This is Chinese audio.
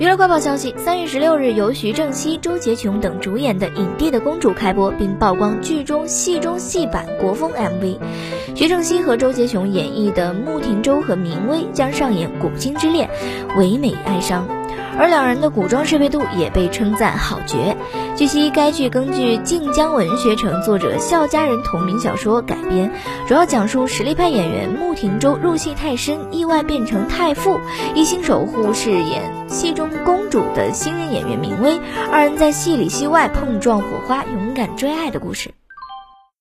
娱乐快报消息：三月十六日，由徐正溪、周洁琼等主演的《影帝的公主》开播，并曝光剧中戏中戏版国风 MV。徐正溪和周洁琼演绎的穆廷舟和明威将上演古今之恋，唯美哀伤。而两人的古装适配度也被称赞好绝。据悉，该剧根据晋江文学城作者笑佳人同名小说改编，主要讲述实力派演员穆廷洲入戏太深，意外变成太傅，一心守护饰演戏中公主的新人演员明威，二人在戏里戏外碰撞火花，勇敢追爱的故事。